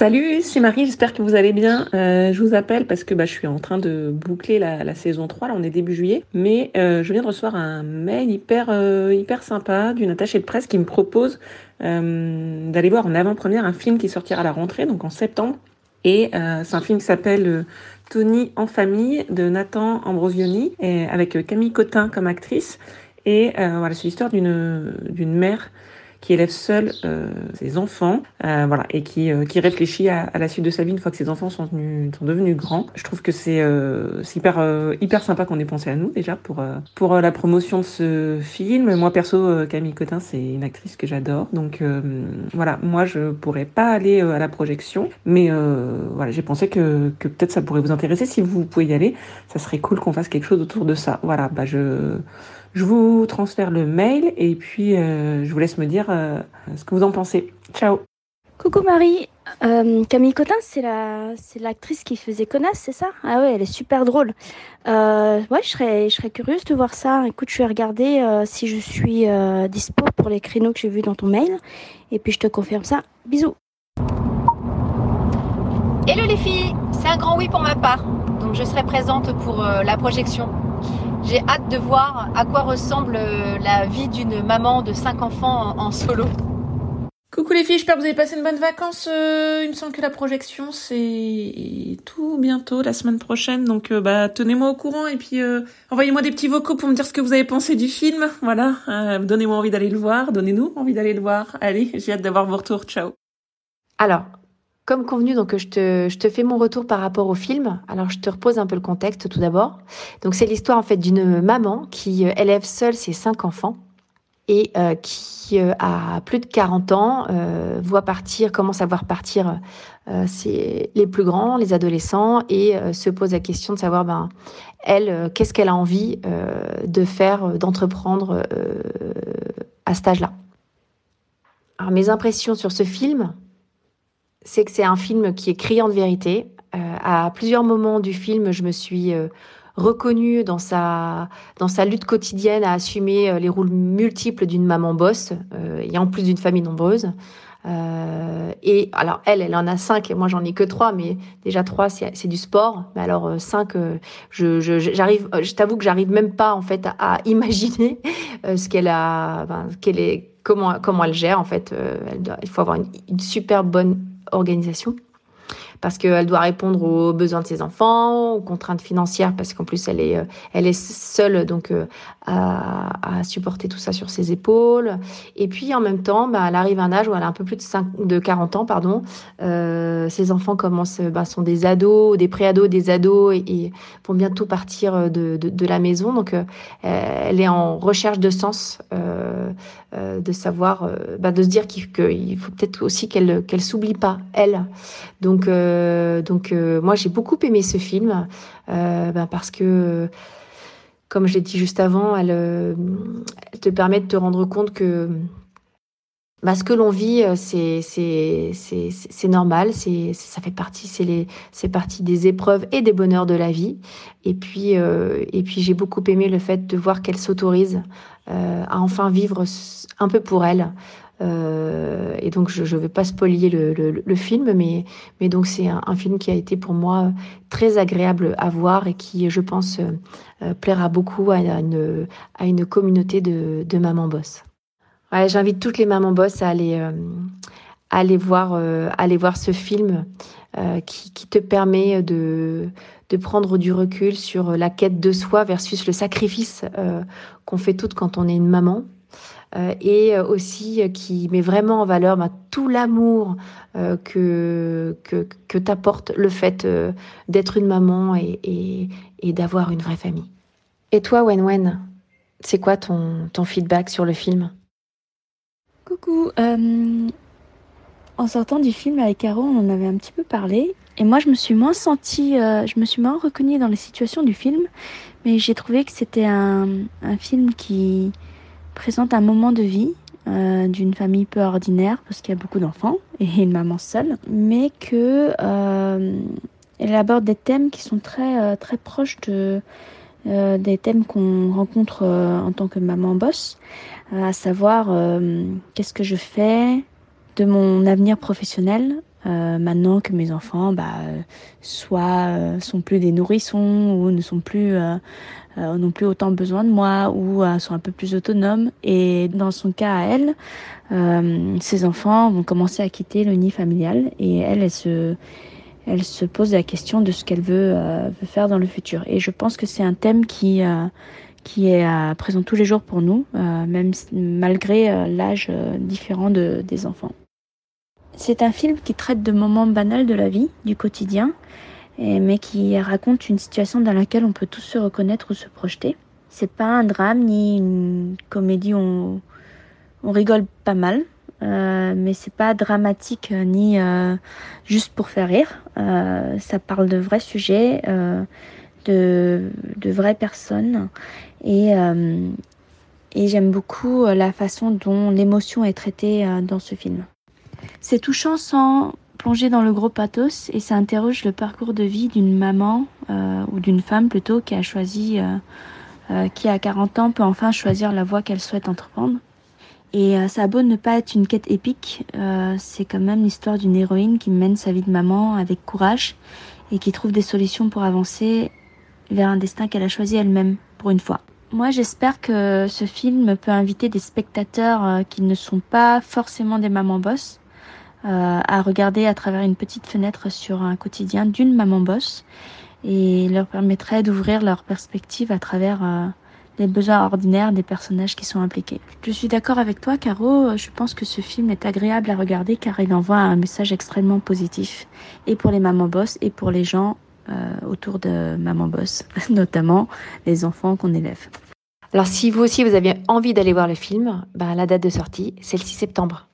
Salut, c'est Marie, j'espère que vous allez bien. Euh, je vous appelle parce que bah, je suis en train de boucler la, saison 3, là on est début juillet, mais euh, je viens de recevoir un mail hyper, euh, hyper sympa d'une attachée de presse qui me propose d'aller voir en avant-première un film qui sortira à la rentrée, donc en septembre. Et c'est un film qui s'appelle Tony en famille de Nathan Ambrosioni, avec Camille Cotin comme actrice. Et voilà, c'est l'histoire d'une mère qui élève seule euh, ses enfants, euh, voilà, et qui, euh, qui réfléchit à, à, la suite de sa vie une fois que ses enfants sont, venus, sont devenus grands. Je trouve que c'est euh, hyper euh, hyper sympa qu'on ait pensé à nous déjà pour euh, pour la promotion de ce film. Moi perso, Camille Cotin, c'est une actrice que j'adore, donc voilà, moi je pourrais pas aller à la projection, mais voilà, j'ai pensé que que peut-être ça pourrait vous intéresser si vous pouvez y aller. Ça serait cool qu'on fasse quelque chose autour de ça. Voilà, bah je je vous transfère le mail et puis euh, je vous laisse me dire euh, ce que vous en pensez. Ciao Coucou Marie, euh, Camille Cotin, c'est la, c'est l'actrice qui faisait Connasse, c'est ça? Ah ouais, elle est super drôle. Euh, ouais, je serais, je serais curieuse de voir ça. Écoute, je vais regarder euh, si je suis euh, dispo pour les créneaux que j'ai vus dans ton mail, et puis je te confirme ça. Bisous. Hello les filles, c'est un grand oui pour ma part. Donc je serai présente pour euh, la projection. J'ai hâte de voir à quoi ressemble euh, la vie d'une maman de cinq enfants en, en solo. Coucou les filles, j'espère que vous avez passé une bonne vacances. Euh, il me semble que la projection c'est tout bientôt, la semaine prochaine. Donc euh, bah tenez-moi au courant et puis euh, envoyez-moi des petits vocaux pour me dire ce que vous avez pensé du film. Voilà, euh, donnez-moi envie d'aller le voir, donnez-nous envie d'aller le voir. Allez, j'ai hâte d'avoir vos retours. Ciao. Alors, comme convenu, donc je te, fais mon retour par rapport au film. Alors, je te repose un peu le contexte tout d'abord. Donc, c'est l'histoire en fait d'une maman qui euh, élève seule ses cinq enfants et euh, qui euh, a plus de 40 ans voit partir, commence à voir partir les plus grands, les adolescents, et se pose la question de savoir, ben, elle, qu'est-ce qu'elle a envie de faire, d'entreprendre à cet âge-là. Mes impressions sur ce film, c'est que c'est un film qui est criant de vérité. Euh, à plusieurs moments du film, je me suis euh, reconnue dans sa, dans sa lutte quotidienne à assumer euh, les rôles multiples d'une maman bosse, euh, et en plus d'une famille nombreuse. Et alors elle, elle en a cinq, et moi j'en ai que trois, mais déjà trois, c'est du sport. Mais alors cinq, je, je, j'arrive, euh, je t'avoue que j'arrive même pas en fait à, imaginer ce qu'elle a, ben, qu'elle est, comment, comment elle gère en fait. Il faut avoir une, une super bonne organisation parce qu'elle doit répondre aux besoins de ses enfants, aux contraintes financières, parce qu'en plus elle est, euh, elle est seule donc euh, à, à, supporter tout ça sur ses épaules. Et puis en même temps, bah, elle arrive à un âge où elle a un peu plus de, 5, de 40 ans, pardon. Euh, ses enfants commencent, bah, sont des ados, des pré-ados, des ados, et, vont bientôt partir de, de, la maison. Donc elle est en recherche de sens, de savoir, bah, de se dire qu'il qu faut peut-être aussi qu'elle qu'elle s'oublie pas, elle. Donc donc euh, moi j'ai beaucoup aimé ce film euh, ben parce que comme je l'ai dit juste avant, elle, te permet de te rendre compte que bah, ce que l'on vit, c'est normal, c'est ça fait partie, c'est partie des épreuves et des bonheurs de la vie. Et puis euh, et puis j'ai beaucoup aimé le fait de voir qu'elle s'autorise euh, à enfin vivre un peu pour elle. Euh, et donc je ne vais pas spolier le, film, mais, donc c'est un, film qui a été pour moi très agréable à voir et qui, je pense, euh, plaira beaucoup à une, communauté de, mamans boss. Ouais, J'invite toutes les mamans boss à aller, euh, voir, euh, ce film euh, qui, te permet de, prendre du recul sur la quête de soi versus le sacrifice qu'on fait toutes quand on est une maman euh, et aussi euh, qui met vraiment en valeur bah, tout l'amour euh, que, que, t'apporte le fait euh, d'être une maman et, et, d'avoir une vraie famille. Et toi, Wen Wen, c'est quoi ton, ton feedback sur le film? Coucou, euh, en sortant du film avec Caro, on en avait un petit peu parlé. Et moi, je me suis moins sentie, euh, je me suis moins reconnue dans les situations du film, mais j'ai trouvé que c'était un, un film qui, présente un moment de vie euh, d'une famille peu ordinaire parce qu'il y a beaucoup d'enfants et une maman seule, mais que euh, aborde des thèmes qui sont très euh, proches de des thèmes qu'on rencontre en tant que maman boss, à savoir qu'est-ce que je fais de mon avenir professionnel maintenant que mes enfants, bah, soit sont plus des nourrissons ou ne sont plus n'ont plus autant besoin de moi ou sont un peu plus autonomes. Et dans son cas à elle, ses enfants vont commencer à quitter le nid familial et elle, elle se elle se pose la question de ce qu'elle veut, veut, faire dans le futur. Et je pense que c'est un thème qui, qui est euh, présent tous les jours pour nous, euh, même malgré euh, l'âge différent de, des enfants. C'est un film qui traite de moments banals de la vie, du quotidien, mais qui raconte une situation dans laquelle on peut tous se reconnaître ou se projeter. C'est pas un drame ni une comédie, on, on rigole pas mal, euh, mais c'est pas dramatique ni euh, juste pour faire rire. Euh, ça parle de vrais sujets, de, vraies personnes et, euh, j'aime beaucoup euh, la façon dont l'émotion est traitée euh, dans ce film. C'est touchant sans plonger dans le gros pathos et ça interroge le parcours de vie d'une maman euh, ou d'une femme plutôt qui a choisi, euh, euh, qui à 40 ans peut enfin choisir la voie qu'elle souhaite entreprendre. Et ça a beau ne pas être une quête épique, c'est quand même l'histoire d'une héroïne qui mène sa vie de maman avec courage et qui trouve des solutions pour avancer vers un destin qu'elle a choisi elle-même pour une fois. Moi, j'espère que ce film peut inviter des spectateurs euh, qui ne sont pas forcément des mamans boss euh, à regarder à travers une petite fenêtre sur un quotidien d'une maman boss et leur permettrait d'ouvrir leur perspective à travers euh, les besoins ordinaires des personnages qui sont impliqués. Je suis d'accord avec toi, Caro. Je pense que ce film est agréable à regarder car il envoie un message extrêmement positif et pour les mamans boss et pour les gens euh, autour de Maman Boss, notamment les enfants qu'on élève. Alors si vous aussi vous avez envie d'aller voir le film, bah, la date de sortie, c'est le 6 septembre.